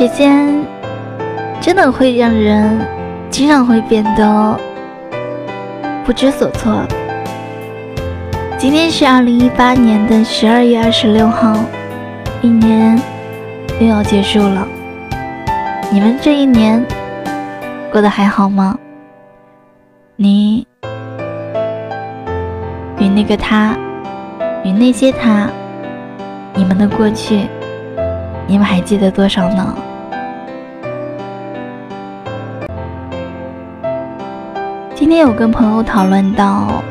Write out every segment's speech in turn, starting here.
时间真的会让人经常会变得不知所措。今天是二零一八年的十二月二十六号，一年又要结束了。你们这一年过得还好吗？你与那个他，与那些他，你们的过去，你们还记得多少呢？今天有跟朋友讨论到。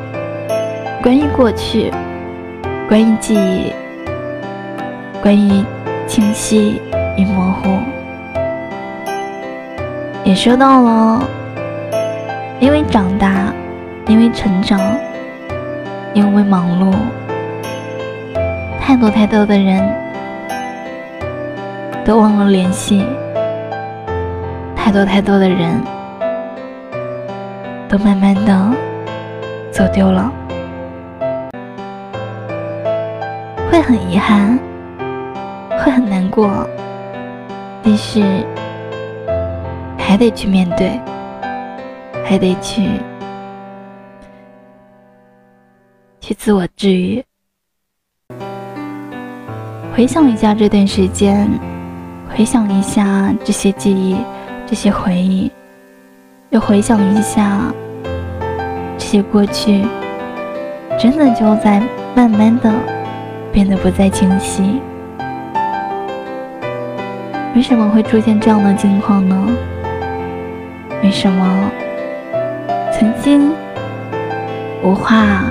关于过去，关于记忆，关于清晰与模糊，也说到了，因为长大，因为成长，因为忙碌，太多太多的人都忘了联系，太多太多的人都慢慢的走丢了。会很遗憾，会很难过，但是还得去面对，还得去去自我治愈。回想一下这段时间，回想一下这些记忆、这些回忆，又回想一下这些过去，真的就在慢慢的。变得不再清晰，为什么会出现这样的境况呢？为什么曾经无话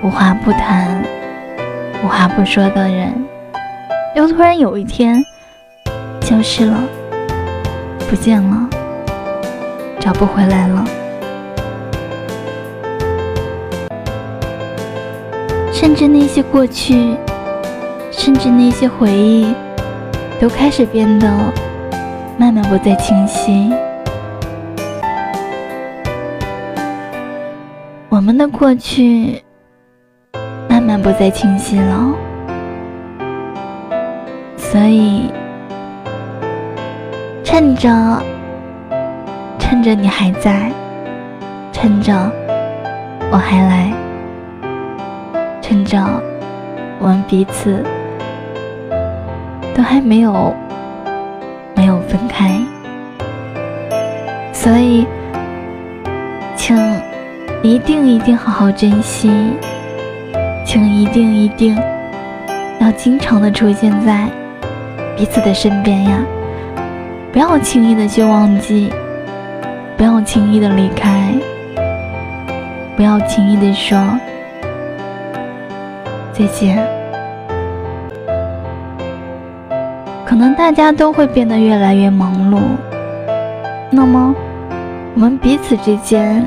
无话不谈、无话不说的人，又突然有一天消失了、不见了、找不回来了？甚至那些过去，甚至那些回忆，都开始变得慢慢不再清晰。我们的过去慢慢不再清晰了，所以趁着趁着你还在，趁着我还来。趁着我们彼此都还没有没有分开，所以请一定一定好好珍惜，请一定一定要经常的出现在彼此的身边呀！不要轻易的去忘记，不要轻易的离开，不要轻易的说。再见。可能大家都会变得越来越忙碌，那么我们彼此之间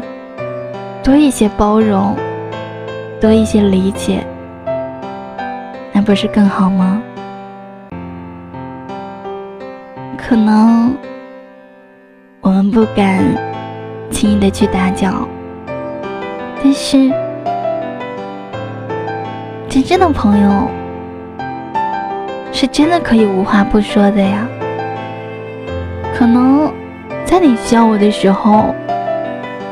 多一些包容，多一些理解，那不是更好吗？可能我们不敢轻易的去打搅，但是。真正的朋友，是真的可以无话不说的呀。可能在你需要我的时候，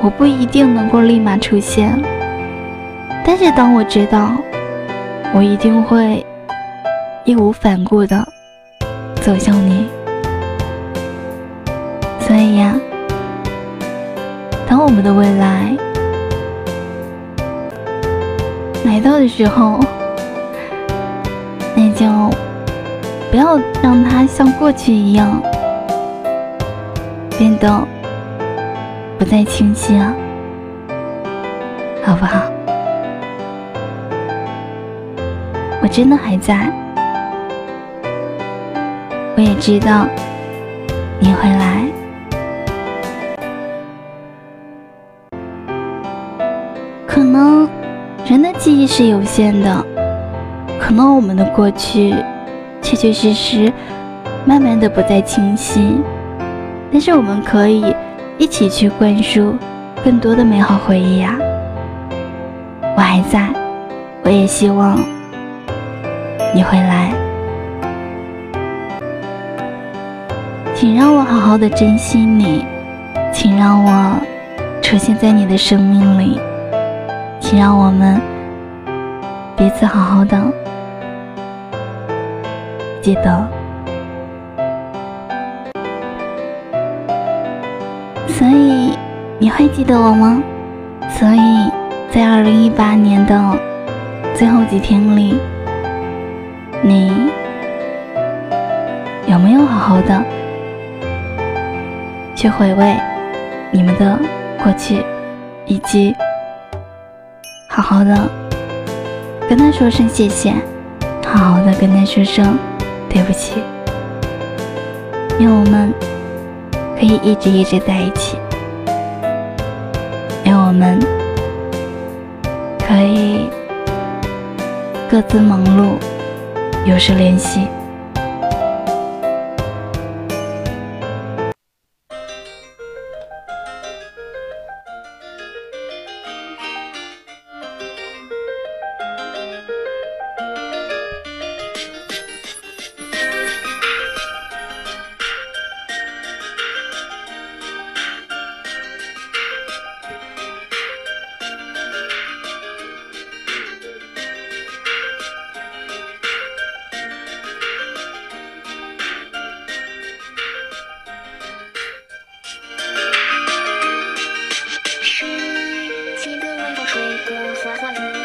我不一定能够立马出现，但是当我知道，我一定会义无反顾的走向你。所以呀，当我们的未来。来到的时候，那就不要让它像过去一样变得不再清晰了，好不好？我真的还在，我也知道你会来，可能。人的记忆是有限的，可能我们的过去确确实实慢慢的不再清晰，但是我们可以一起去灌输更多的美好回忆呀。我还在，我也希望你会来。请让我好好的珍惜你，请让我出现在你的生命里，请让我们彼此好好的。记得，所以你会记得我吗？所以在二零一八年的最后几天里，你有没有好好的去回味你们的过去，以及好的跟他说声谢谢，好好的跟他说声。对不起，愿我们可以一直一直在一起，愿我们可以各自忙碌，有时联系。生